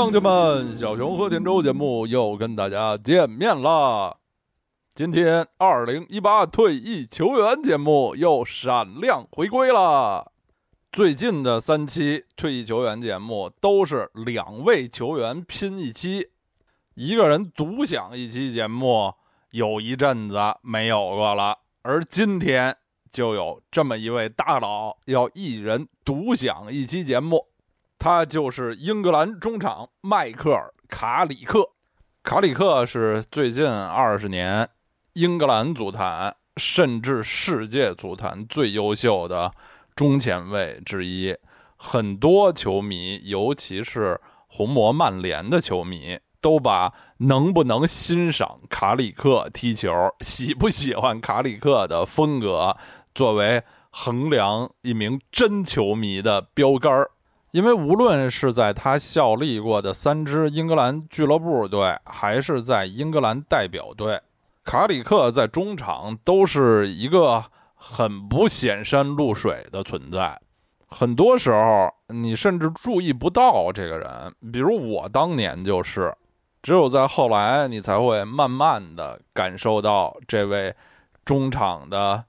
乡亲们，小熊和田周节目又跟大家见面了。今天二零一八退役球员节目又闪亮回归了。最近的三期退役球员节目都是两位球员拼一期，一个人独享一期节目，有一阵子没有过了。而今天就有这么一位大佬，要一人独享一期节目。他就是英格兰中场迈克尔·卡里克。卡里克是最近二十年英格兰足坛甚至世界足坛最优秀的中前卫之一。很多球迷，尤其是红魔曼联的球迷，都把能不能欣赏卡里克踢球、喜不喜欢卡里克的风格作为衡量一名真球迷的标杆儿。因为无论是在他效力过的三支英格兰俱乐部队，还是在英格兰代表队，卡里克在中场都是一个很不显山露水的存在。很多时候，你甚至注意不到这个人。比如我当年就是，只有在后来，你才会慢慢的感受到这位中场的。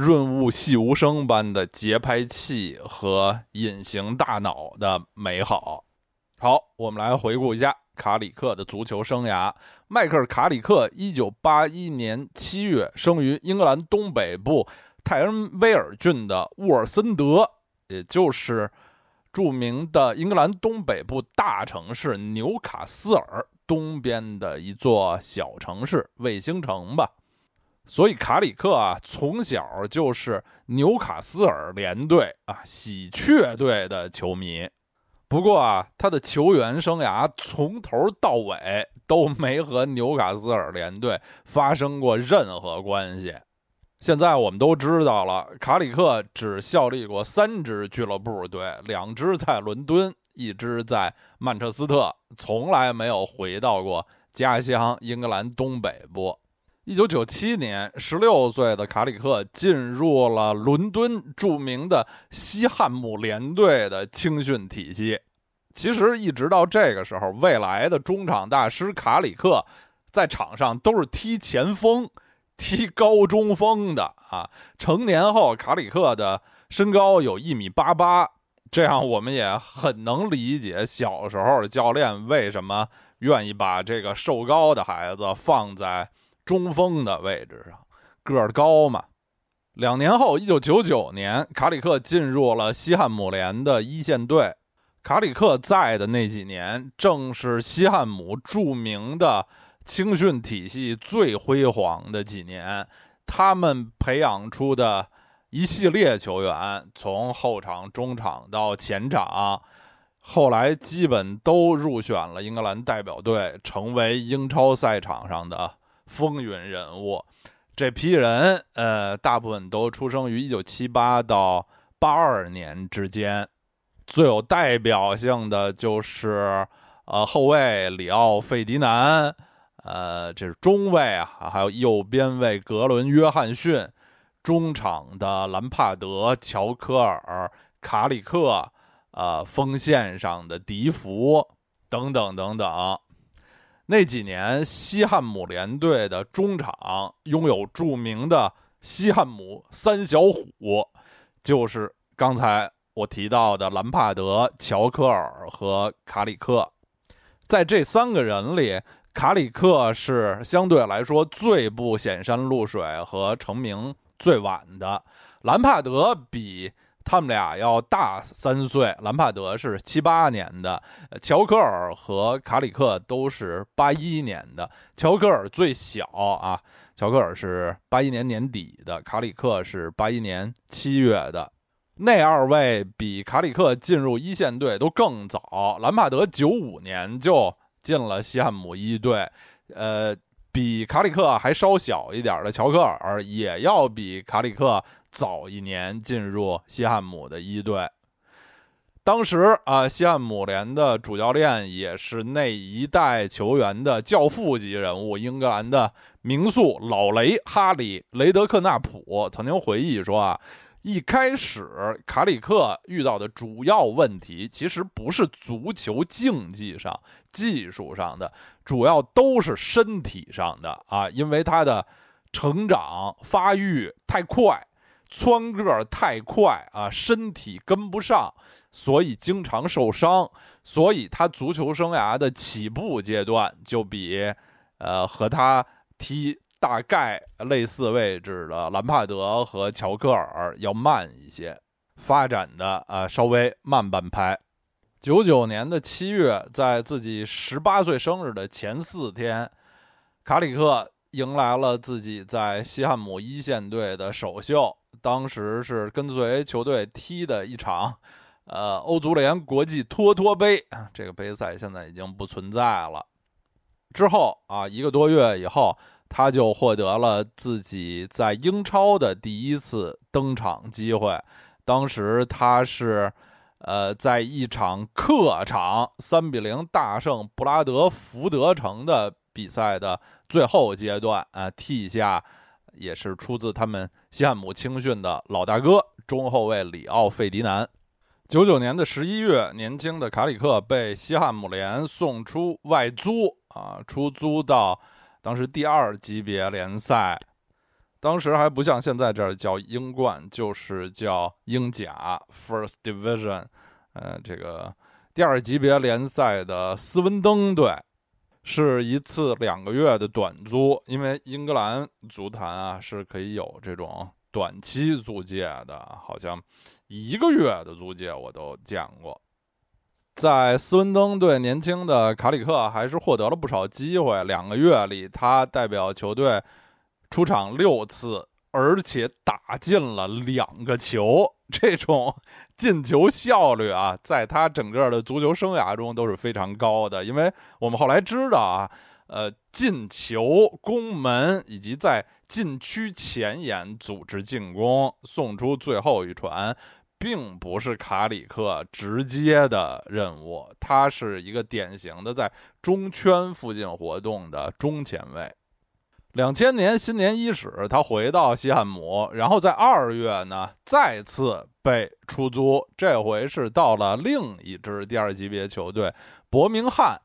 润物细无声般的节拍器和隐形大脑的美好。好，我们来回顾一下卡里克的足球生涯。迈克尔·卡里克，一九八一年七月生于英格兰东北部泰恩威尔郡的沃尔森德，也就是著名的英格兰东北部大城市纽卡斯尔东边的一座小城市——卫星城吧。所以卡里克啊，从小就是纽卡斯尔联队啊喜鹊队的球迷。不过啊，他的球员生涯从头到尾都没和纽卡斯尔联队发生过任何关系。现在我们都知道了，卡里克只效力过三支俱乐部队，两支在伦敦，一支在曼彻斯特，从来没有回到过家乡英格兰东北部。一九九七年，十六岁的卡里克进入了伦敦著名的西汉姆联队的青训体系。其实，一直到这个时候，未来的中场大师卡里克在场上都是踢前锋、踢高中锋的啊。成年后，卡里克的身高有一米八八，这样我们也很能理解小时候的教练为什么愿意把这个瘦高的孩子放在。中锋的位置上，个儿高嘛。两年后，一九九九年，卡里克进入了西汉姆联的一线队。卡里克在的那几年，正是西汉姆著名的青训体系最辉煌的几年。他们培养出的一系列球员，从后场、中场到前场，后来基本都入选了英格兰代表队，成为英超赛场上的。风云人物，这批人，呃，大部分都出生于一九七八到八二年之间。最有代表性的就是，呃，后卫里奥·费迪南，呃，这是中卫啊，还有右边卫格伦·约翰逊，中场的兰帕德、乔科尔、卡里克，呃，锋线上的迪福等等等等。那几年，西汉姆联队的中场拥有著名的西汉姆三小虎，就是刚才我提到的兰帕德、乔科尔和卡里克。在这三个人里，卡里克是相对来说最不显山露水和成名最晚的。兰帕德比。他们俩要大三岁，兰帕德是七八年的，乔科尔和卡里克都是八一年的。乔科尔最小啊，乔科尔是八一年年底的，卡里克是八一年七月的。那二位比卡里克进入一线队都更早，兰帕德九五年就进了西汉姆一队，呃，比卡里克还稍小一点的乔科尔也要比卡里克。早一年进入西汉姆的一队，当时啊，西汉姆联的主教练也是那一代球员的教父级人物，英格兰的名宿老雷哈里雷德克纳普曾经回忆说啊，一开始卡里克遇到的主要问题，其实不是足球竞技上、技术上的，主要都是身体上的啊，因为他的成长发育太快，蹿个太快啊，身体跟不上，所以经常受伤，所以他足球生涯的起步阶段就比呃和他踢。大概类似位置的兰帕德和乔克尔要慢一些，发展的啊稍微慢半拍。九九年的七月，在自己十八岁生日的前四天，卡里克迎来了自己在西汉姆一线队的首秀。当时是跟随球队踢的一场，呃，欧足联国际托托杯这个杯赛现在已经不存在了。之后啊，一个多月以后。他就获得了自己在英超的第一次登场机会。当时他是，呃，在一场客场三比零大胜布拉德福德城的比赛的最后阶段，啊，替下也是出自他们西汉姆青训的老大哥中后卫里奥费迪南。九九年的十一月，年轻的卡里克被西汉姆联送出外租，啊，出租到。当时第二级别联赛，当时还不像现在这儿叫英冠，就是叫英甲 （First Division）。呃，这个第二级别联赛的斯文登队，是一次两个月的短租，因为英格兰足坛啊是可以有这种短期租借的，好像一个月的租借我都见过。在斯文登队，年轻的卡里克还是获得了不少机会。两个月里，他代表球队出场六次，而且打进了两个球。这种进球效率啊，在他整个的足球生涯中都是非常高的。因为我们后来知道啊，呃，进球、攻门以及在禁区前沿组织进攻、送出最后一传。并不是卡里克直接的任务，他是一个典型的在中圈附近活动的中前卫。两千年新年伊始，他回到西汉姆，然后在二月呢再次被出租，这回是到了另一支第二级别球队伯明翰，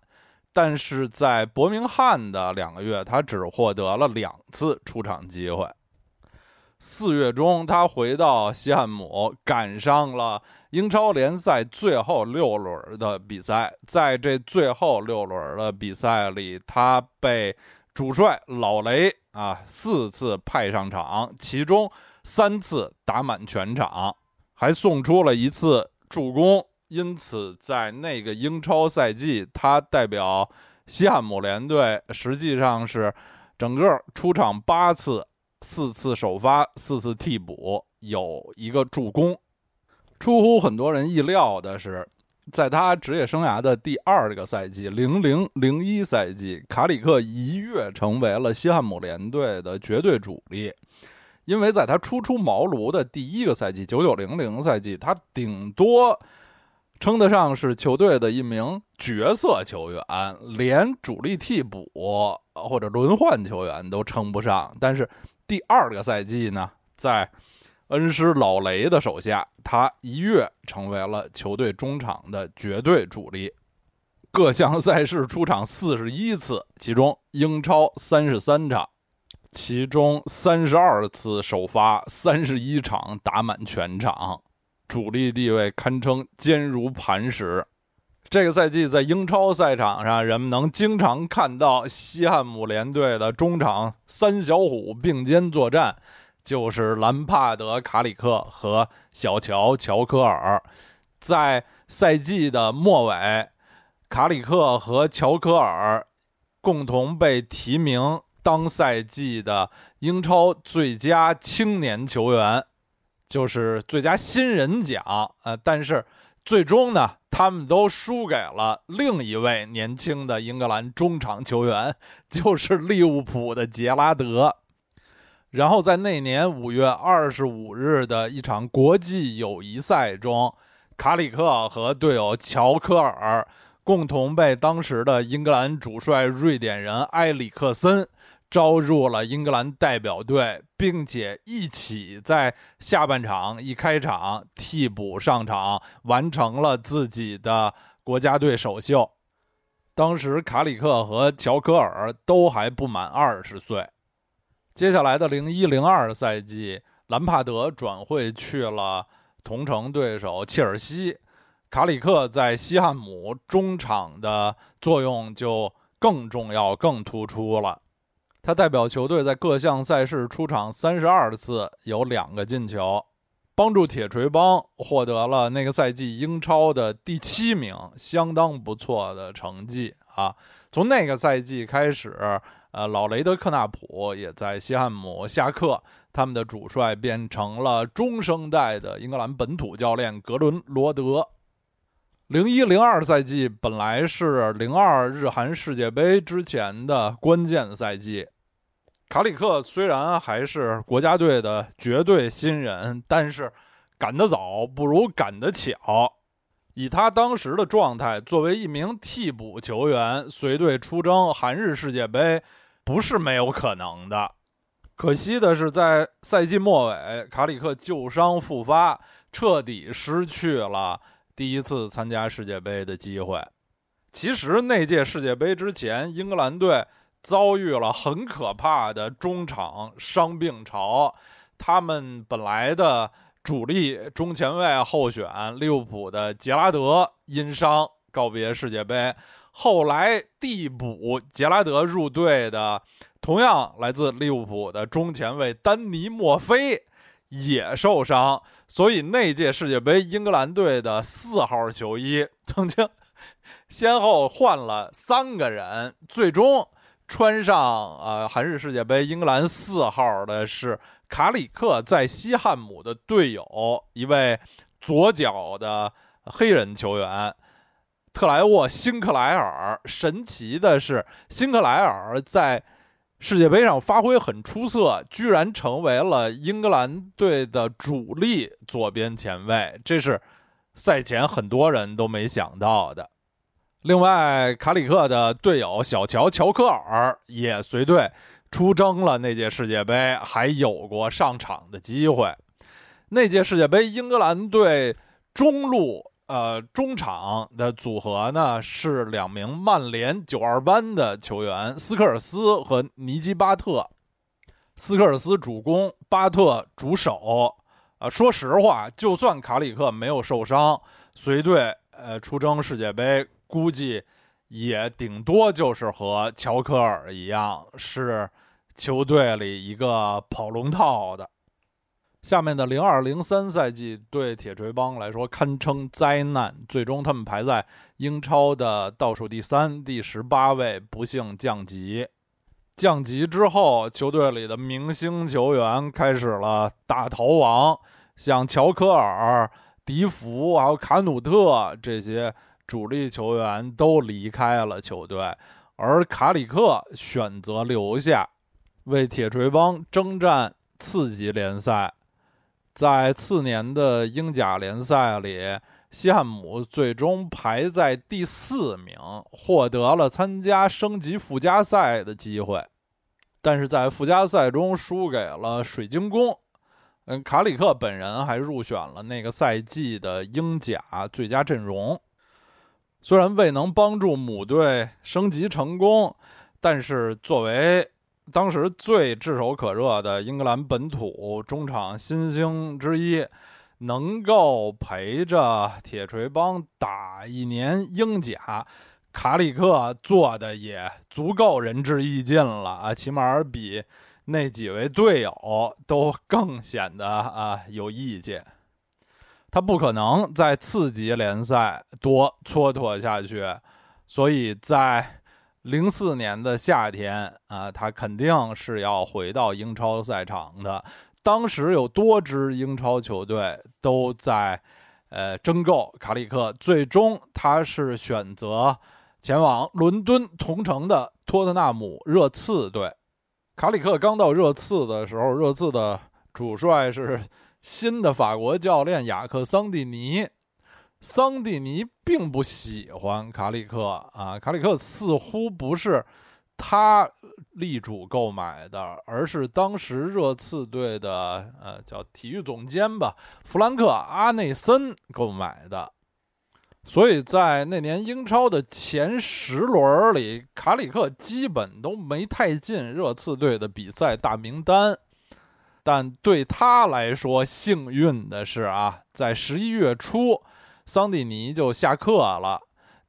但是在伯明翰的两个月，他只获得了两次出场机会。四月中，他回到西汉姆，赶上了英超联赛最后六轮的比赛。在这最后六轮的比赛里，他被主帅老雷啊四次派上场，其中三次打满全场，还送出了一次助攻。因此，在那个英超赛季，他代表西汉姆联队实际上是整个出场八次。四次首发，四次替补，有一个助攻。出乎很多人意料的是，在他职业生涯的第二个赛季（零零零一赛季），卡里克一跃成为了西汉姆联队的绝对主力。因为在他初出茅庐的第一个赛季（九九零零赛季），他顶多称得上是球队的一名角色球员，连主力替补或者轮换球员都称不上。但是，第二个赛季呢，在恩师老雷的手下，他一跃成为了球队中场的绝对主力，各项赛事出场四十一次，其中英超三十三场，其中三十二次首发，三十一场打满全场，主力地位堪称坚如磐石。这个赛季在英超赛场上，人们能经常看到西汉姆联队的中场三小虎并肩作战，就是兰帕德、卡里克和小乔乔科尔。在赛季的末尾，卡里克和乔科尔共同被提名当赛季的英超最佳青年球员，就是最佳新人奖。呃，但是最终呢？他们都输给了另一位年轻的英格兰中场球员，就是利物浦的杰拉德。然后在那年五月二十五日的一场国际友谊赛中，卡里克和队友乔科尔共同被当时的英格兰主帅瑞典人埃里克森招入了英格兰代表队，并且一起在下半场一开场替补上场，完成了自己的国家队首秀。当时卡里克和乔科尔都还不满二十岁。接下来的零一零二赛季，兰帕德转会去了同城对手切尔西，卡里克在西汉姆中场的作用就更重要、更突出了。他代表球队在各项赛事出场三十二次，有两个进球，帮助铁锤帮获得了那个赛季英超的第七名，相当不错的成绩啊！从那个赛季开始。呃，老雷德克纳普也在西汉姆下课，他们的主帅变成了中生代的英格兰本土教练格伦罗德。零一零二赛季本来是零二日韩世界杯之前的关键赛季，卡里克虽然还是国家队的绝对新人，但是赶得早不如赶得巧。以他当时的状态，作为一名替补球员随队出征韩日世界杯。不是没有可能的，可惜的是，在赛季末尾，卡里克旧伤复发，彻底失去了第一次参加世界杯的机会。其实那届世界杯之前，英格兰队遭遇了很可怕的中场伤病潮，他们本来的主力中前卫候选利物浦的杰拉德因伤告别世界杯。后来递补杰拉德入队的，同样来自利物浦的中前卫丹尼莫菲也受伤，所以那届世界杯英格兰队的四号球衣曾经先后换了三个人，最终穿上呃韩日世界杯英格兰四号的是卡里克在西汉姆的队友，一位左脚的黑人球员。特莱沃·辛克莱尔，神奇的是，辛克莱尔在世界杯上发挥很出色，居然成为了英格兰队的主力左边前卫，这是赛前很多人都没想到的。另外，卡里克的队友小乔·乔科尔也随队出征了那届世界杯，还有过上场的机会。那届世界杯，英格兰队中路。呃，中场的组合呢是两名曼联九二班的球员斯科尔斯和尼基巴特，斯科尔斯主攻，巴特主守。啊，说实话，就算卡里克没有受伤，随队呃出征世界杯，估计也顶多就是和乔科尔一样，是球队里一个跑龙套的。下面的零二零三赛季对铁锤帮来说堪称灾难，最终他们排在英超的倒数第三，第十八位，不幸降级。降级之后，球队里的明星球员开始了大逃亡，像乔科尔、迪福还有卡努特这些主力球员都离开了球队，而卡里克选择留下，为铁锤帮征战次级联赛。在次年的英甲联赛里，西汉姆最终排在第四名，获得了参加升级附加赛的机会，但是在附加赛中输给了水晶宫。嗯，卡里克本人还入选了那个赛季的英甲最佳阵容。虽然未能帮助母队升级成功，但是作为当时最炙手可热的英格兰本土中场新星之一，能够陪着铁锤帮打一年英甲，卡里克做的也足够仁至义尽了啊！起码比那几位队友都更显得啊有意见。他不可能在次级联赛多蹉跎下去，所以在。零四年的夏天啊，他肯定是要回到英超赛场的。当时有多支英超球队都在，呃，争购卡里克。最终，他是选择前往伦敦同城的托特纳姆热刺队。卡里克刚到热刺的时候，热刺的主帅是新的法国教练雅克桑蒂尼。桑蒂尼并不喜欢卡里克啊，卡里克似乎不是他力主购买的，而是当时热刺队的呃叫体育总监吧，弗兰克·阿内森购买的。所以在那年英超的前十轮里，卡里克基本都没太进热刺队的比赛大名单。但对他来说，幸运的是啊，在十一月初，桑蒂尼就下课了，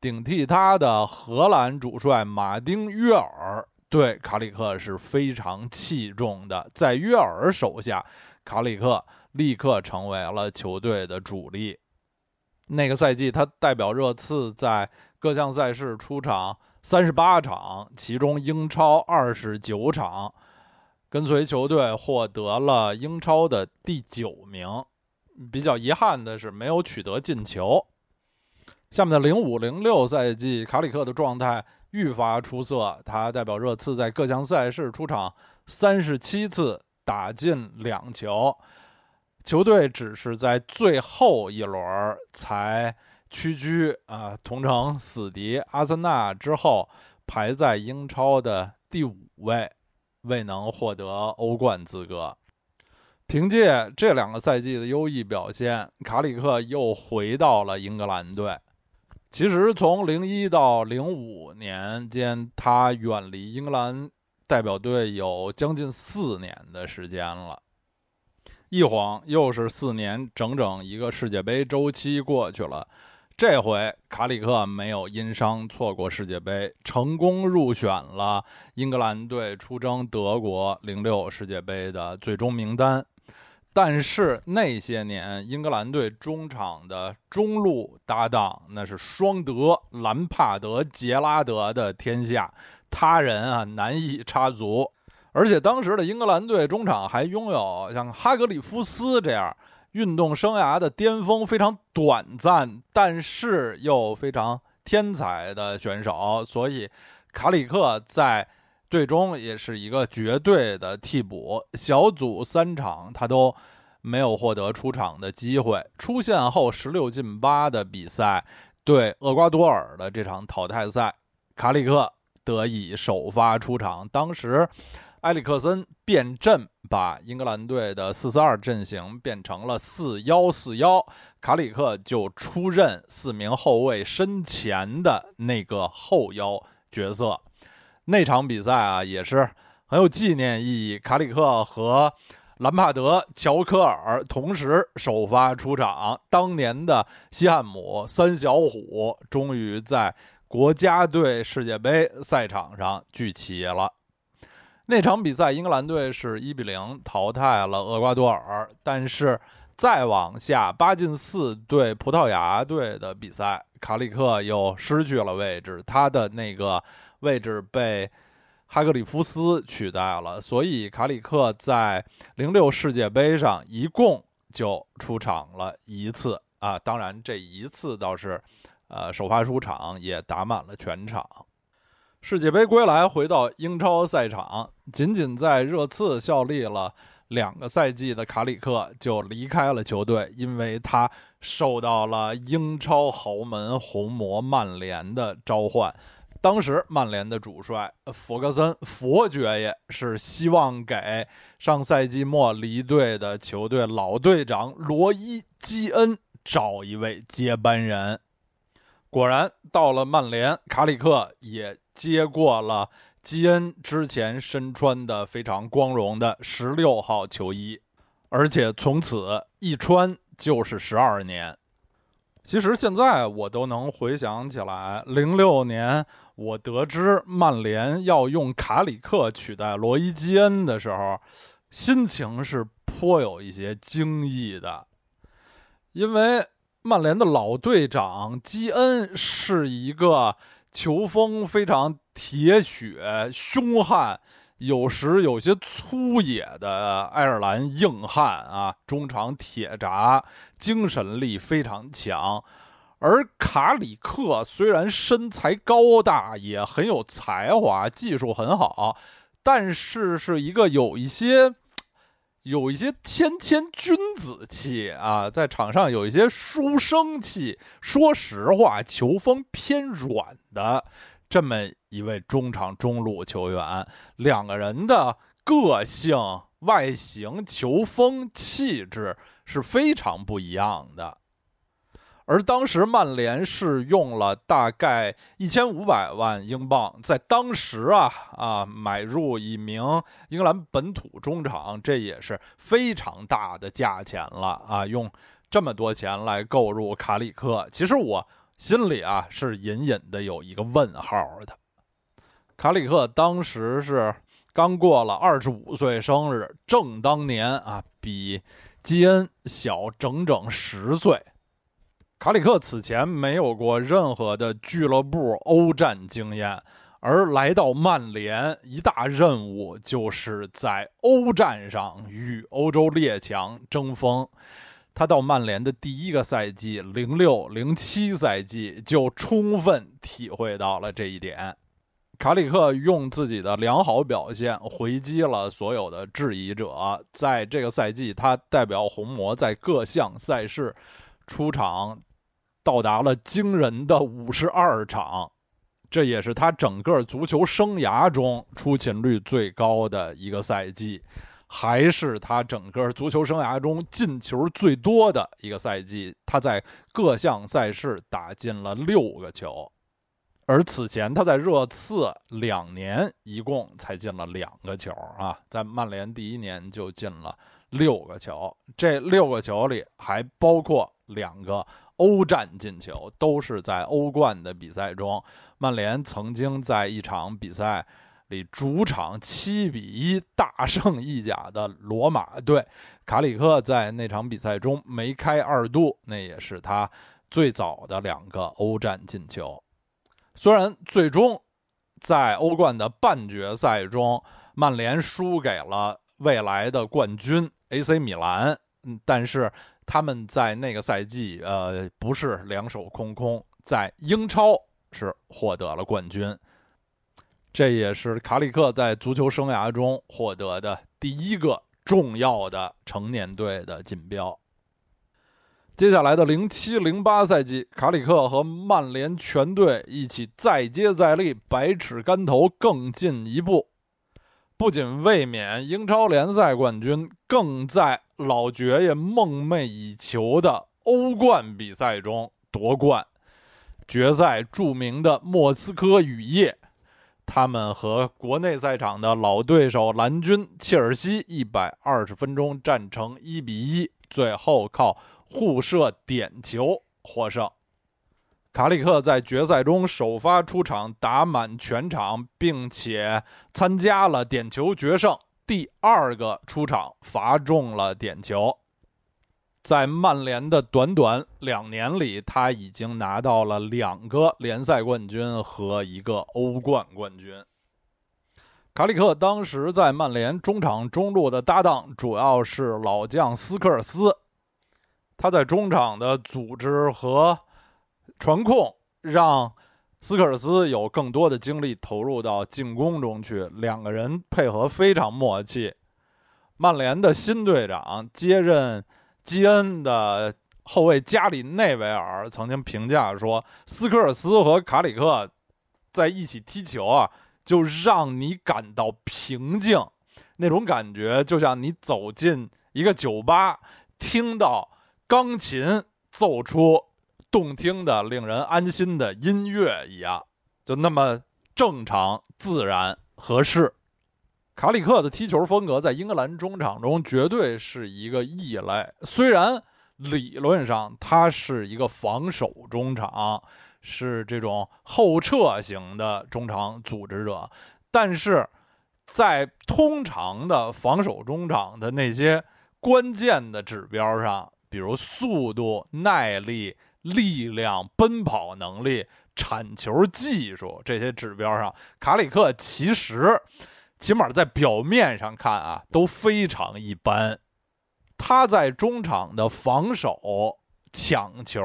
顶替他的荷兰主帅马丁·约尔对卡里克是非常器重的。在约尔手下，卡里克立刻成为了球队的主力。那个赛季，他代表热刺在各项赛事出场三十八场，其中英超二十九场，跟随球队获得了英超的第九名。比较遗憾的是，没有取得进球。下面的零五零六赛季，卡里克的状态愈发出色，他代表热刺在各项赛事出场三十七次，打进两球。球队只是在最后一轮才屈居啊，同城死敌阿森纳之后，排在英超的第五位，未能获得欧冠资格。凭借这两个赛季的优异表现，卡里克又回到了英格兰队。其实从零一到零五年间，他远离英格兰代表队有将近四年的时间了。一晃又是四年，整整一个世界杯周期过去了。这回卡里克没有因伤错过世界杯，成功入选了英格兰队出征德国零六世界杯的最终名单。但是那些年，英格兰队中场的中路搭档那是双德兰帕德、杰拉德的天下，他人啊难以插足。而且当时的英格兰队中场还拥有像哈格里夫斯这样运动生涯的巅峰非常短暂，但是又非常天才的选手，所以卡里克在最终也是一个绝对的替补。小组三场他都没有获得出场的机会，出线后十六进八的比赛对厄瓜多尔的这场淘汰赛，卡里克得以首发出场，当时。埃里克森变阵，把英格兰队的四四二阵型变成了四幺四幺，卡里克就出任四名后卫身前的那个后腰角色。那场比赛啊，也是很有纪念意义。卡里克和兰帕德、乔科尔同时首发出场，当年的西汉姆三小虎终于在国家队世界杯赛场上聚齐了。那场比赛，英格兰队是一比零淘汰了厄瓜多尔。但是再往下，八进四对葡萄牙队的比赛，卡里克又失去了位置，他的那个位置被哈格里夫斯取代了。所以卡里克在零六世界杯上一共就出场了一次啊，当然这一次倒是，呃，首发出场也打满了全场。世界杯归来，回到英超赛场，仅仅在热刺效力了两个赛季的卡里克就离开了球队，因为他受到了英超豪门红魔曼联的召唤。当时曼联的主帅弗格森佛爵爷是希望给上赛季末离队的球队老队长罗伊基恩找一位接班人。果然，到了曼联，卡里克也。接过了基恩之前身穿的非常光荣的十六号球衣，而且从此一穿就是十二年。其实现在我都能回想起来，零六年我得知曼联要用卡里克取代罗伊基恩的时候，心情是颇有一些惊异的，因为曼联的老队长基恩是一个。球风非常铁血、凶悍，有时有些粗野的爱尔兰硬汉啊，中场铁闸，精神力非常强。而卡里克虽然身材高大，也很有才华，技术很好，但是是一个有一些。有一些谦谦君子气啊，在场上有一些书生气。说实话，球风偏软的这么一位中场中路球员，两个人的个性、外形、球风、气质是非常不一样的。而当时曼联是用了大概一千五百万英镑，在当时啊啊买入一名英格兰本土中场，这也是非常大的价钱了啊！用这么多钱来购入卡里克，其实我心里啊是隐隐的有一个问号的。卡里克当时是刚过了二十五岁生日，正当年啊，比基恩小整整十岁。卡里克此前没有过任何的俱乐部欧战经验，而来到曼联，一大任务就是在欧战上与欧洲列强争锋。他到曼联的第一个赛季，零六零七赛季就充分体会到了这一点。卡里克用自己的良好表现回击了所有的质疑者。在这个赛季，他代表红魔在各项赛事出场。到达了惊人的五十二场，这也是他整个足球生涯中出勤率最高的一个赛季，还是他整个足球生涯中进球最多的一个赛季。他在各项赛事打进了六个球，而此前他在热刺两年一共才进了两个球啊，在曼联第一年就进了六个球，这六个球里还包括两个。欧战进球都是在欧冠的比赛中。曼联曾经在一场比赛里主场七比一大胜意甲的罗马队，卡里克在那场比赛中梅开二度，那也是他最早的两个欧战进球。虽然最终在欧冠的半决赛中，曼联输给了未来的冠军 AC 米兰，嗯，但是。他们在那个赛季，呃，不是两手空空，在英超是获得了冠军，这也是卡里克在足球生涯中获得的第一个重要的成年队的锦标。接下来的零七零八赛季，卡里克和曼联全队一起再接再厉，百尺竿头更进一步。不仅卫冕英超联赛冠军，更在老爵爷梦寐以求的欧冠比赛中夺冠。决赛著名的莫斯科雨夜，他们和国内赛场的老对手蓝军切尔西一百二十分钟战成一比一，最后靠互射点球获胜。卡里克在决赛中首发出场，打满全场，并且参加了点球决胜。第二个出场罚中了点球。在曼联的短短两年里，他已经拿到了两个联赛冠军和一个欧冠冠军。卡里克当时在曼联中场中路的搭档主要是老将斯科尔斯，他在中场的组织和。传控让斯科尔斯有更多的精力投入到进攻中去，两个人配合非常默契。曼联的新队长接任基恩的后卫加里内维尔曾经评价说：“斯科尔斯和卡里克在一起踢球啊，就让你感到平静，那种感觉就像你走进一个酒吧，听到钢琴奏出。”动听的、令人安心的音乐一样，就那么正常、自然、合适。卡里克的踢球风格在英格兰中场中绝对是一个异类。虽然理论上他是一个防守中场，是这种后撤型的中场组织者，但是在通常的防守中场的那些关键的指标上，比如速度、耐力。力量、奔跑能力、铲球技术这些指标上，卡里克其实起码在表面上看啊都非常一般。他在中场的防守、抢球，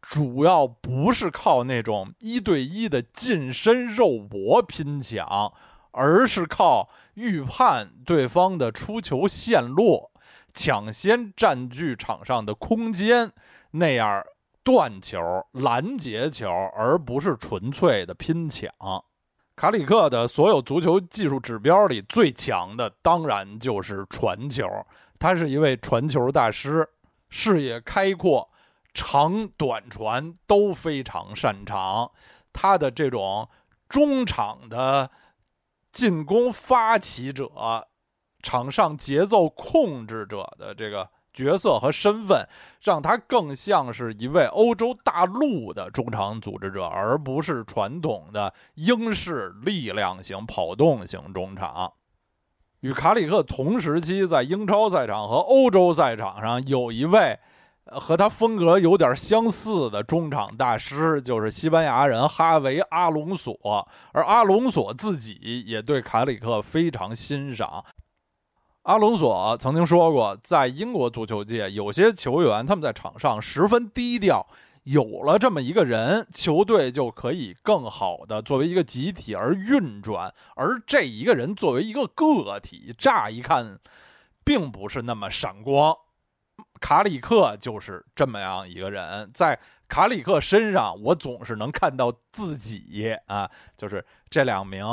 主要不是靠那种一对一的近身肉搏拼抢，而是靠预判对方的出球线路，抢先占据场上的空间，那样。断球、拦截球，而不是纯粹的拼抢。卡里克的所有足球技术指标里最强的，当然就是传球。他是一位传球大师，视野开阔，长短传都非常擅长。他的这种中场的进攻发起者、场上节奏控制者的这个。角色和身份让他更像是一位欧洲大陆的中场组织者，而不是传统的英式力量型跑动型中场。与卡里克同时期在英超赛场和欧洲赛场上有一位和他风格有点相似的中场大师，就是西班牙人哈维·阿隆索，而阿隆索自己也对卡里克非常欣赏。阿隆索曾经说过，在英国足球界，有些球员他们在场上十分低调，有了这么一个人，球队就可以更好的作为一个集体而运转。而这一个人作为一个个体，乍一看并不是那么闪光。卡里克就是这么样一个人，在卡里克身上，我总是能看到自己啊，就是这两名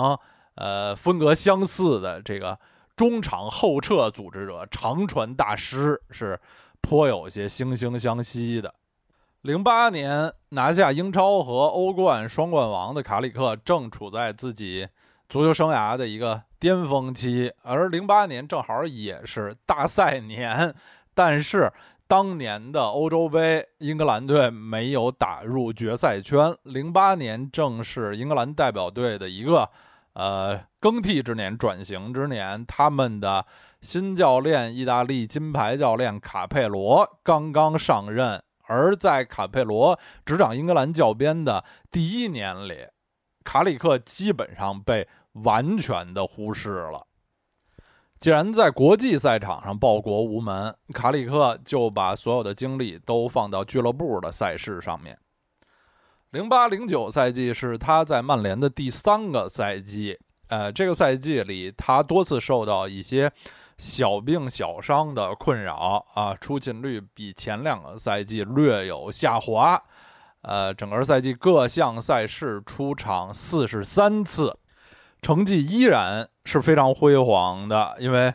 呃风格相似的这个。中场后撤组织者、长传大师是颇有些惺惺相惜的。零八年拿下英超和欧冠双冠王的卡里克，正处在自己足球生涯的一个巅峰期，而零八年正好也是大赛年。但是当年的欧洲杯，英格兰队没有打入决赛圈。零八年正是英格兰代表队的一个。呃，更替之年，转型之年，他们的新教练，意大利金牌教练卡佩罗刚刚上任。而在卡佩罗执掌英格兰教鞭的第一年里，卡里克基本上被完全的忽视了。既然在国际赛场上报国无门，卡里克就把所有的精力都放到俱乐部的赛事上面。零八零九赛季是他在曼联的第三个赛季，呃，这个赛季里他多次受到一些小病小伤的困扰啊，出勤率比前两个赛季略有下滑，呃，整个赛季各项赛事出场四十三次，成绩依然是非常辉煌的，因为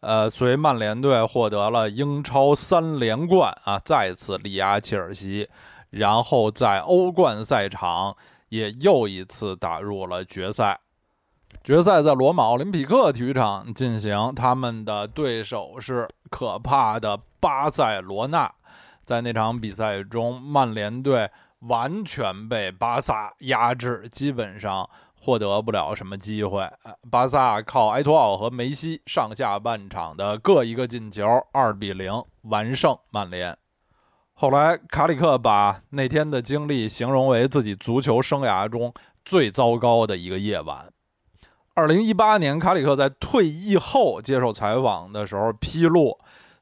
呃，随曼联队获得了英超三连冠啊，再次力压切尔西。然后在欧冠赛场也又一次打入了决赛。决赛在罗马奥林匹克体育场进行，他们的对手是可怕的巴塞罗那。在那场比赛中，曼联队完全被巴萨压制，基本上获得不了什么机会。巴萨靠埃托奥和梅西上下半场的各一个进球，二比零完胜曼联。后来，卡里克把那天的经历形容为自己足球生涯中最糟糕的一个夜晚。二零一八年，卡里克在退役后接受采访的时候披露，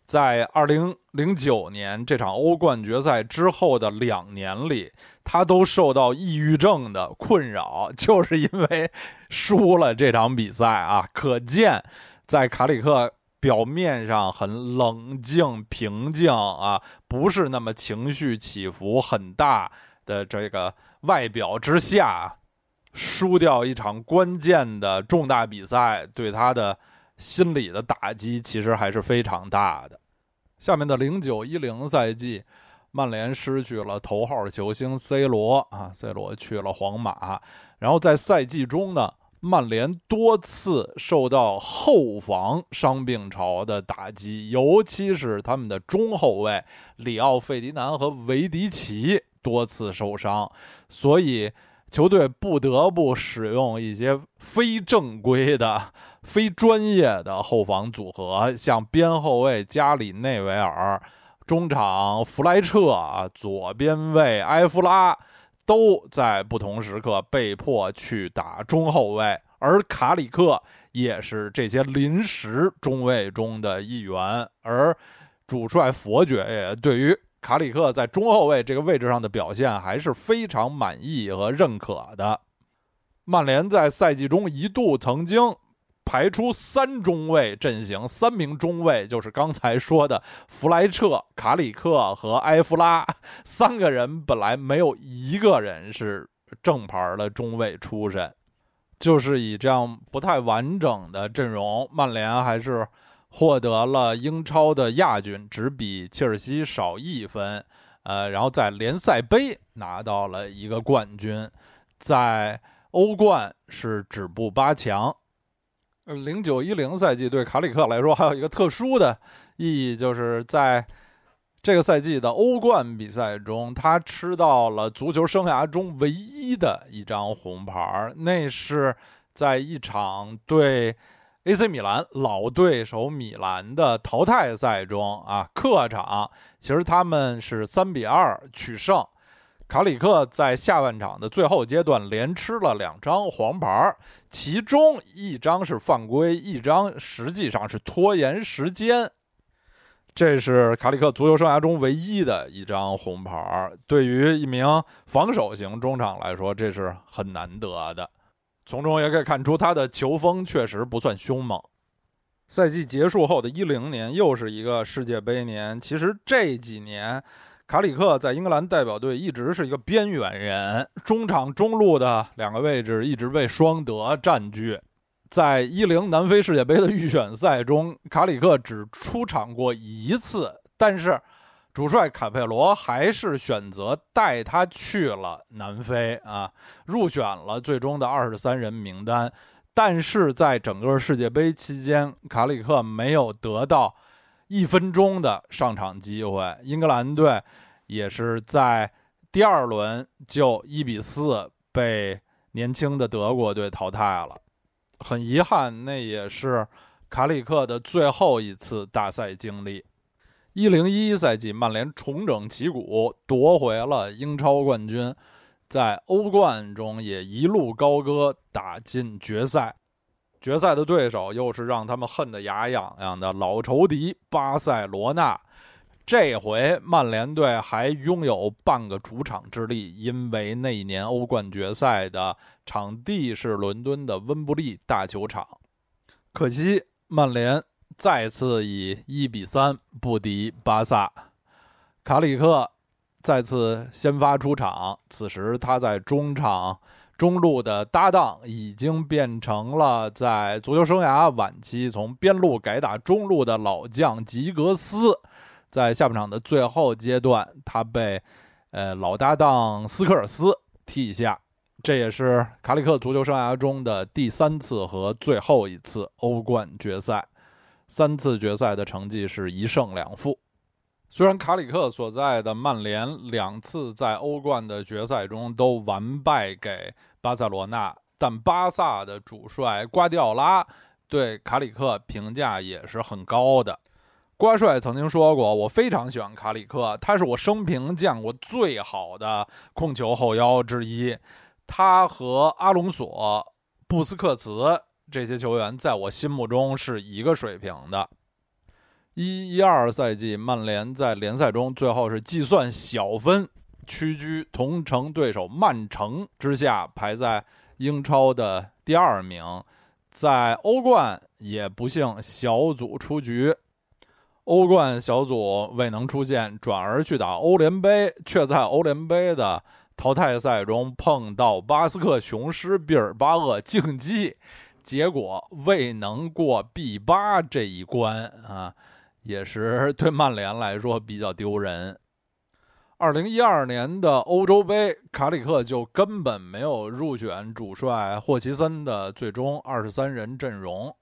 在二零零九年这场欧冠决赛之后的两年里，他都受到抑郁症的困扰，就是因为输了这场比赛啊。可见，在卡里克。表面上很冷静平静啊，不是那么情绪起伏很大的这个外表之下，输掉一场关键的重大比赛，对他的心理的打击其实还是非常大的。下面的零九一零赛季，曼联失去了头号球星 C 罗啊，C 罗去了皇马，然后在赛季中呢。曼联多次受到后防伤病潮的打击，尤其是他们的中后卫里奥费迪南和维迪奇多次受伤，所以球队不得不使用一些非正规的、非专业的后防组合，像边后卫加里内维尔、中场弗莱彻、左边卫埃弗拉。都在不同时刻被迫去打中后卫，而卡里克也是这些临时中卫中的一员。而主帅佛爵也对于卡里克在中后卫这个位置上的表现还是非常满意和认可的。曼联在赛季中一度曾经排出三中卫阵型，三名中卫就是刚才说的弗莱彻、卡里克和埃弗拉三个人，本来没有一个人是正牌的中卫出身，就是以这样不太完整的阵容，曼联还是获得了英超的亚军，只比切尔西少一分。呃，然后在联赛杯拿到了一个冠军，在欧冠是止步八强。零九一零赛季对卡里克来说还有一个特殊的意义，就是在这个赛季的欧冠比赛中，他吃到了足球生涯中唯一的一张红牌，那是在一场对 AC 米兰老对手米兰的淘汰赛中啊，客场其实他们是三比二取胜。卡里克在下半场的最后阶段连吃了两张黄牌，其中一张是犯规，一张实际上是拖延时间。这是卡里克足球生涯中唯一的一张红牌，对于一名防守型中场来说，这是很难得的。从中也可以看出，他的球风确实不算凶猛。赛季结束后的一零年又是一个世界杯年，其实这几年。卡里克在英格兰代表队一直是一个边缘人，中场、中路的两个位置一直被双德占据。在一零南非世界杯的预选赛中，卡里克只出场过一次，但是主帅卡佩罗还是选择带他去了南非啊，入选了最终的二十三人名单。但是在整个世界杯期间，卡里克没有得到。一分钟的上场机会，英格兰队也是在第二轮就一比四被年轻的德国队淘汰了。很遗憾，那也是卡里克的最后一次大赛经历。一零一一赛季，曼联重整旗鼓，夺回了英超冠军，在欧冠中也一路高歌，打进决赛。决赛的对手又是让他们恨得牙痒痒的老仇敌巴塞罗那。这回曼联队还拥有半个主场之力，因为那一年欧冠决赛的场地是伦敦的温布利大球场。可惜曼联再次以一比三不敌巴萨。卡里克再次先发出场，此时他在中场。中路的搭档已经变成了在足球生涯晚期从边路改打中路的老将吉格斯，在下半场的最后阶段，他被呃老搭档斯科尔斯替下，这也是卡里克足球生涯中的第三次和最后一次欧冠决赛，三次决赛的成绩是一胜两负。虽然卡里克所在的曼联两次在欧冠的决赛中都完败给巴塞罗那，但巴萨的主帅瓜迪奥拉对卡里克评价也是很高的。瓜帅曾经说过：“我非常喜欢卡里克，他是我生平见过最好的控球后腰之一。他和阿隆索、布斯克茨这些球员在我心目中是一个水平的。”一一二赛季，曼联在联赛中最后是计算小分，屈居同城对手曼城之下，排在英超的第二名。在欧冠也不幸小组出局，欧冠小组未能出线，转而去打欧联杯，却在欧联杯的淘汰赛中碰到巴斯克雄狮毕尔巴鄂竞技，结果未能过 B 八这一关啊。也是对曼联来说比较丢人。二零一二年的欧洲杯，卡里克就根本没有入选主帅霍奇森的最终二十三人阵容。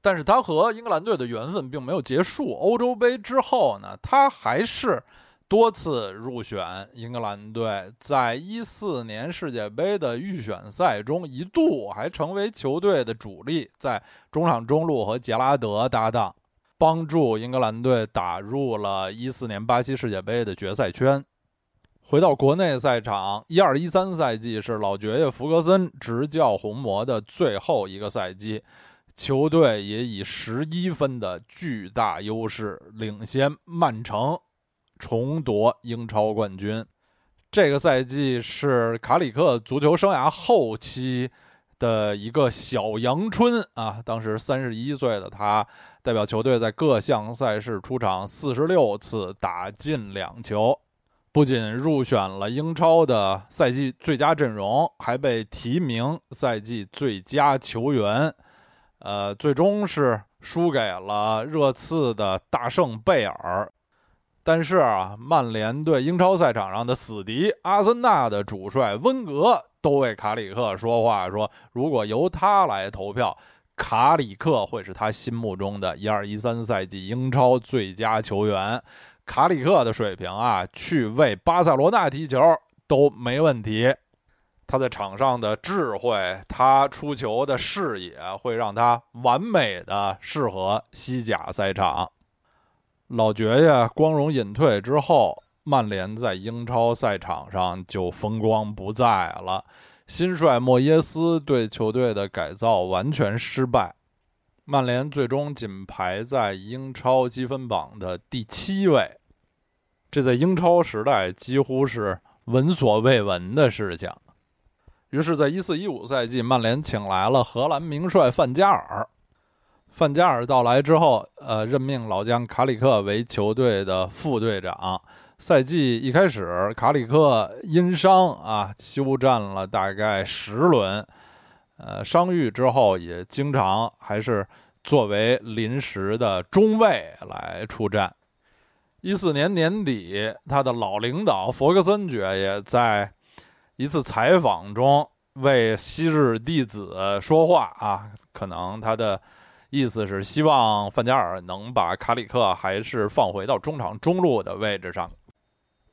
但是他和英格兰队的缘分并没有结束。欧洲杯之后呢，他还是多次入选英格兰队。在一四年世界杯的预选赛中，一度还成为球队的主力，在中场中路和杰拉德搭档。帮助英格兰队打入了一四年巴西世界杯的决赛圈。回到国内赛场，一二一三赛季是老爵爷弗格森执教红魔的最后一个赛季，球队也以十一分的巨大优势领先曼城，重夺英超冠军。这个赛季是卡里克足球生涯后期的一个小阳春啊，当时三十一岁的他，代表球队在各项赛事出场四十六次，打进两球，不仅入选了英超的赛季最佳阵容，还被提名赛季最佳球员。呃，最终是输给了热刺的大圣贝尔。但是啊，曼联对英超赛场上的死敌阿森纳的主帅温格都为卡里克说话，说如果由他来投票，卡里克会是他心目中的一二一三赛季英超最佳球员。卡里克的水平啊，去为巴塞罗那踢球都没问题。他在场上的智慧，他出球的视野，会让他完美的适合西甲赛场。老爵爷光荣隐退之后，曼联在英超赛场上就风光不再了。新帅莫耶斯对球队的改造完全失败，曼联最终仅排在英超积分榜的第七位，这在英超时代几乎是闻所未闻的事情。于是，在一四一五赛季，曼联请来了荷兰名帅范加尔。范加尔到来之后，呃，任命老将卡里克为球队的副队长。赛季一开始，卡里克因伤啊休战了大概十轮，呃，伤愈之后也经常还是作为临时的中卫来出战。一四年年底，他的老领导弗格森爵爷在一次采访中为昔日弟子说话啊，可能他的。意思是希望范加尔能把卡里克还是放回到中场中路的位置上。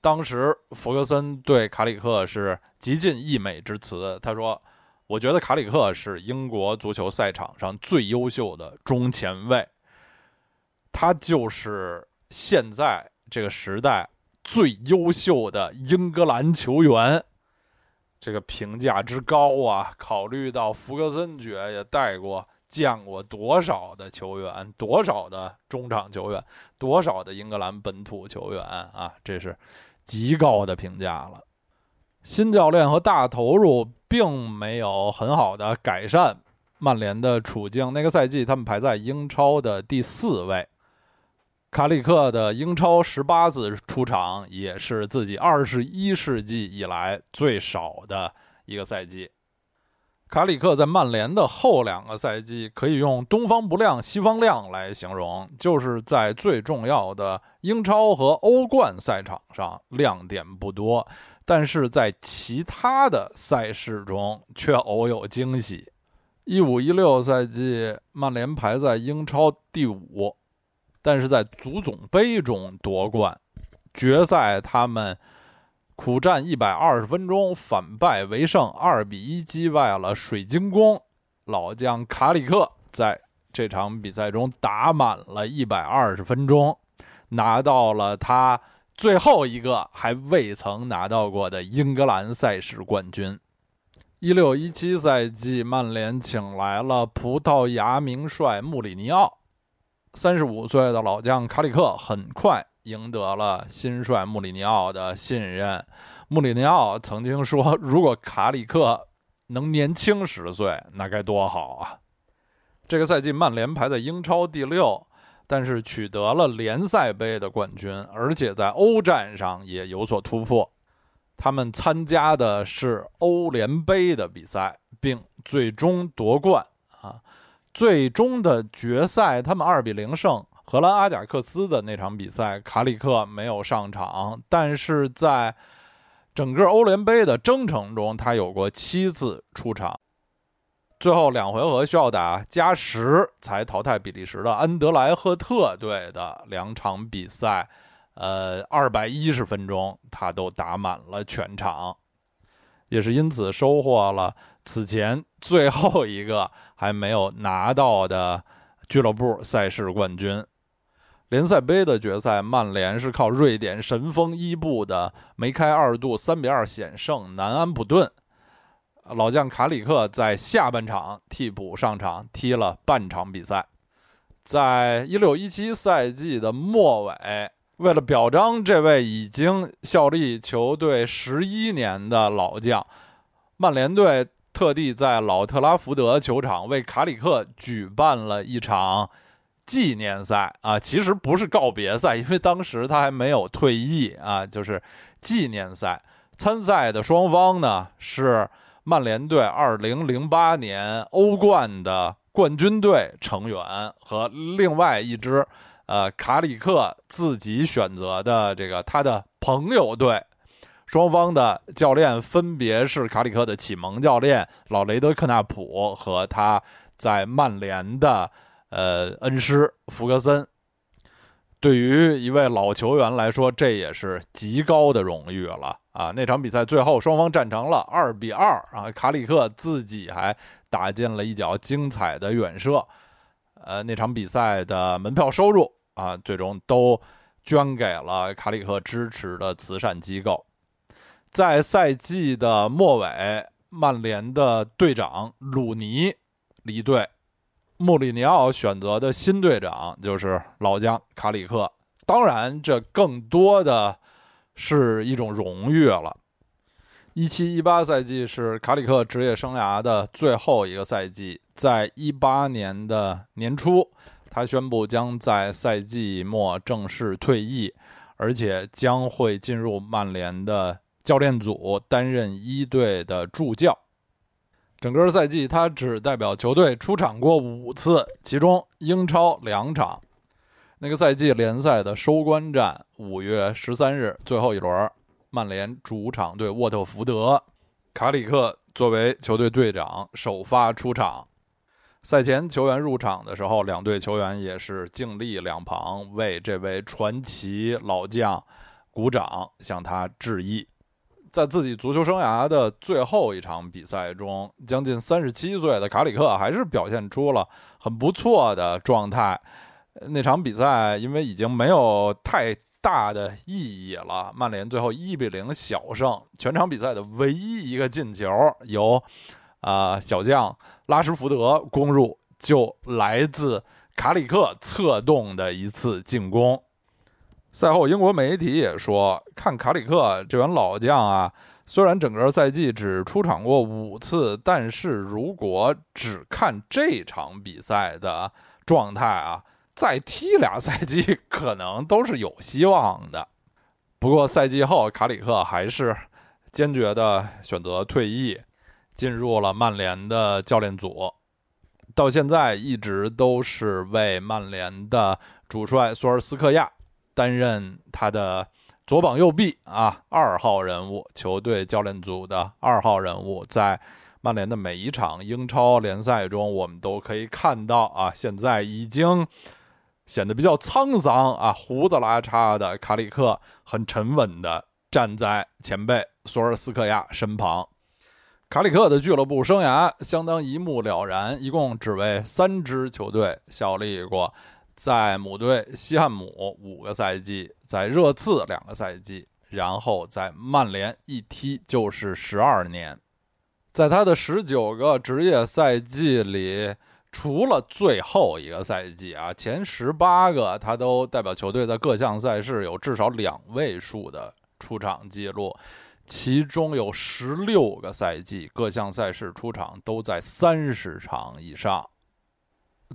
当时弗格森对卡里克是极尽溢美之词，他说：“我觉得卡里克是英国足球赛场上最优秀的中前卫，他就是现在这个时代最优秀的英格兰球员。”这个评价之高啊！考虑到弗格森爵也带过。见过多少的球员，多少的中场球员，多少的英格兰本土球员啊！这是极高的评价了。新教练和大投入并没有很好的改善曼联的处境。那个赛季，他们排在英超的第四位。卡里克的英超十八次出场，也是自己二十一世纪以来最少的一个赛季。卡里克在曼联的后两个赛季可以用“东方不亮西方亮”来形容，就是在最重要的英超和欧冠赛场上亮点不多，但是在其他的赛事中却偶有惊喜。一五一六赛季，曼联排在英超第五，但是在足总杯中夺冠，决赛他们。苦战一百二十分钟，反败为胜，二比一击败了水晶宫。老将卡里克在这场比赛中打满了一百二十分钟，拿到了他最后一个还未曾拿到过的英格兰赛事冠军。一六一七赛季，曼联请来了葡萄牙名帅穆里尼奥，三十五岁的老将卡里克很快。赢得了新帅穆里尼奥的信任。穆里尼奥曾经说：“如果卡里克能年轻十岁，那该多好啊！”这个赛季，曼联排在英超第六，但是取得了联赛杯的冠军，而且在欧战上也有所突破。他们参加的是欧联杯的比赛，并最终夺冠。啊，最终的决赛，他们二比零胜。荷兰阿贾克斯的那场比赛，卡里克没有上场，但是在整个欧联杯的征程中，他有过七次出场。最后两回合需要打加时才淘汰比利时的安德莱赫特队的两场比赛，呃，二百一十分钟他都打满了全场，也是因此收获了此前最后一个还没有拿到的俱乐部赛事冠军。联赛杯的决赛，曼联是靠瑞典神锋伊布的梅开二度，三比二险胜南安普顿。老将卡里克在下半场替补上场踢了半场比赛。在一六一七赛季的末尾，为了表彰这位已经效力球队十一年的老将，曼联队。特地在老特拉福德球场为卡里克举办了一场纪念赛啊，其实不是告别赛，因为当时他还没有退役啊，就是纪念赛。参赛的双方呢是曼联队2008年欧冠的冠军队成员和另外一支呃卡里克自己选择的这个他的朋友队。双方的教练分别是卡里克的启蒙教练老雷德克纳普和他在曼联的呃恩师福格森。对于一位老球员来说，这也是极高的荣誉了啊！那场比赛最后双方战成了二比二啊，卡里克自己还打进了一脚精彩的远射。呃，那场比赛的门票收入啊，最终都捐给了卡里克支持的慈善机构。在赛季的末尾，曼联的队长鲁尼离队，穆里尼奥选择的新队长就是老将卡里克。当然，这更多的是一种荣誉了。一七一八赛季是卡里克职业生涯的最后一个赛季，在一八年的年初，他宣布将在赛季末正式退役，而且将会进入曼联的。教练组担任一队的助教，整个赛季他只代表球队出场过五次，其中英超两场。那个赛季联赛的收官战，五月十三日最后一轮，曼联主场对沃特福德，卡里克作为球队队长首发出场。赛前球员入场的时候，两队球员也是敬立两旁，为这位传奇老将鼓掌，向他致意。在自己足球生涯的最后一场比赛中，将近三十七岁的卡里克还是表现出了很不错的状态。那场比赛因为已经没有太大的意义了，曼联最后一比零小胜。全场比赛的唯一一个进球由啊小将拉什福德攻入，就来自卡里克策动的一次进攻。赛后，英国媒体也说，看卡里克这员老将啊，虽然整个赛季只出场过五次，但是如果只看这场比赛的状态啊，再踢俩赛季可能都是有希望的。不过赛季后，卡里克还是坚决的选择退役，进入了曼联的教练组，到现在一直都是为曼联的主帅索尔斯克亚。担任他的左膀右臂啊，二号人物，球队教练组的二号人物，在曼联的每一场英超联赛中，我们都可以看到啊，现在已经显得比较沧桑啊，胡子拉碴的卡里克很沉稳的站在前辈索尔斯克亚身旁。卡里克的俱乐部生涯相当一目了然，一共只为三支球队效力过。在母队西汉姆五个赛季，在热刺两个赛季，然后在曼联一踢就是十二年。在他的十九个职业赛季里，除了最后一个赛季啊，前十八个他都代表球队在各项赛事有至少两位数的出场记录，其中有十六个赛季各项赛事出场都在三十场以上。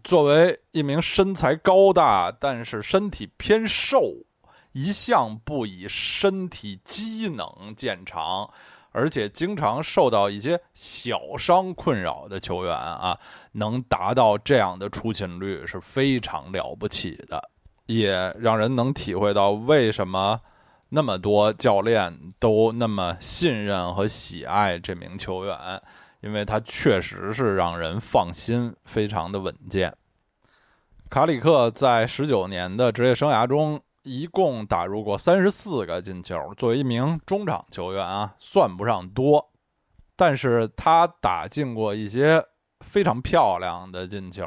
作为一名身材高大但是身体偏瘦、一向不以身体机能见长，而且经常受到一些小伤困扰的球员啊，能达到这样的出勤率是非常了不起的，也让人能体会到为什么那么多教练都那么信任和喜爱这名球员。因为他确实是让人放心，非常的稳健。卡里克在十九年的职业生涯中，一共打入过三十四个进球。作为一名中场球员啊，算不上多，但是他打进过一些非常漂亮的进球。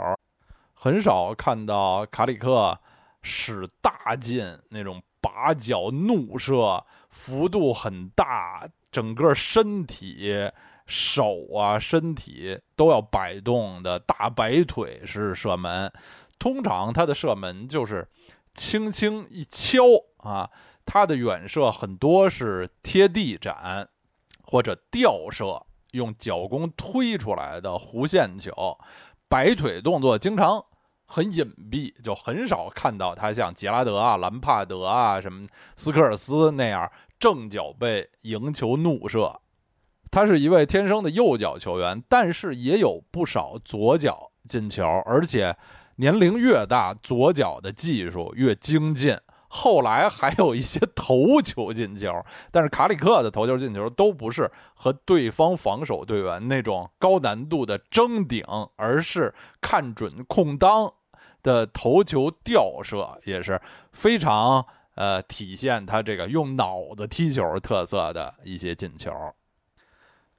很少看到卡里克使大劲那种拔脚怒射，幅度很大，整个身体。手啊，身体都要摆动的大摆腿式射门，通常他的射门就是轻轻一敲啊，他的远射很多是贴地斩或者吊射，用脚弓推出来的弧线球，摆腿动作经常很隐蔽，就很少看到他像杰拉德啊、兰帕德啊、什么斯科尔斯那样正脚背迎球怒射。他是一位天生的右脚球员，但是也有不少左脚进球，而且年龄越大，左脚的技术越精进。后来还有一些头球进球，但是卡里克的头球进球都不是和对方防守队员那种高难度的争顶，而是看准空当的头球吊射，也是非常呃体现他这个用脑子踢球特色的一些进球。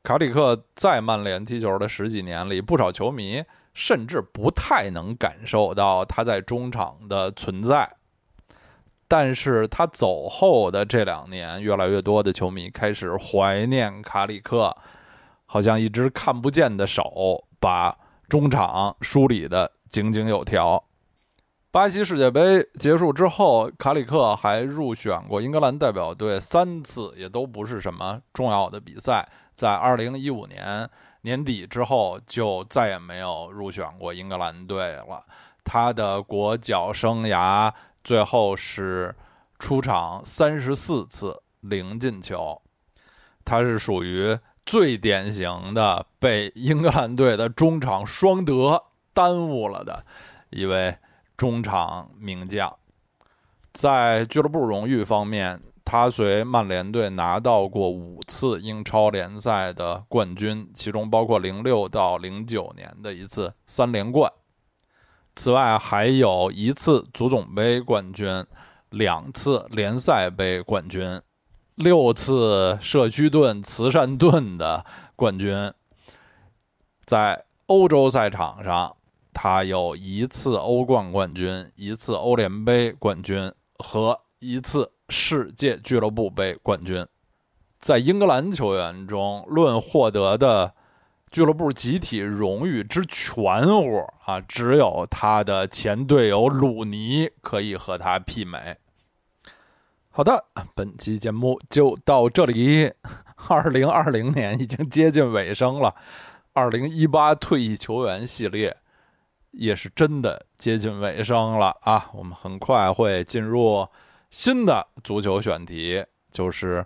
卡里克在曼联踢球的十几年里，不少球迷甚至不太能感受到他在中场的存在。但是他走后的这两年，越来越多的球迷开始怀念卡里克，好像一只看不见的手把中场梳理的井井有条。巴西世界杯结束之后，卡里克还入选过英格兰代表队三次，也都不是什么重要的比赛。在2015年年底之后，就再也没有入选过英格兰队了。他的国脚生涯。最后是出场三十四次零进球，他是属于最典型的被英格兰队的中场双德耽误了的一位中场名将。在俱乐部荣誉方面，他随曼联队拿到过五次英超联赛的冠军，其中包括零六到零九年的一次三连冠。此外，还有一次足总杯冠军，两次联赛杯冠军，六次社区盾、慈善盾的冠军。在欧洲赛场上，他有一次欧冠冠军，一次欧联杯冠军和一次世界俱乐部杯冠军。在英格兰球员中，论获得的。俱乐部集体荣誉之全乎啊，只有他的前队友鲁尼可以和他媲美。好的，本期节目就到这里。二零二零年已经接近尾声了，二零一八退役球员系列也是真的接近尾声了啊！我们很快会进入新的足球选题，就是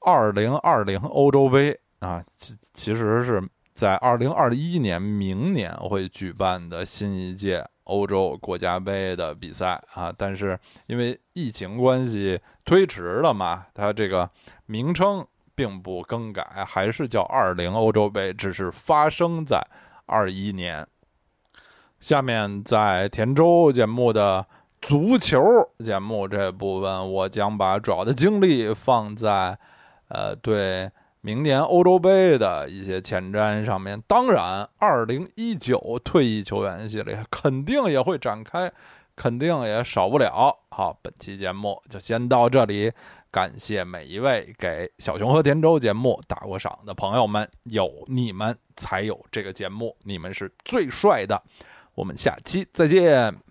二零二零欧洲杯啊，其其实是。在二零二一年明年会举办的新一届欧洲国家杯的比赛啊，但是因为疫情关系推迟了嘛，它这个名称并不更改，还是叫二零欧洲杯，只是发生在二一年。下面在田周节目的足球节目这部分，我将把主要的精力放在呃对。明年欧洲杯的一些前瞻上面，当然，二零一九退役球员系列肯定也会展开，肯定也少不了。好，本期节目就先到这里，感谢每一位给小熊和田周节目打过赏的朋友们，有你们才有这个节目，你们是最帅的。我们下期再见。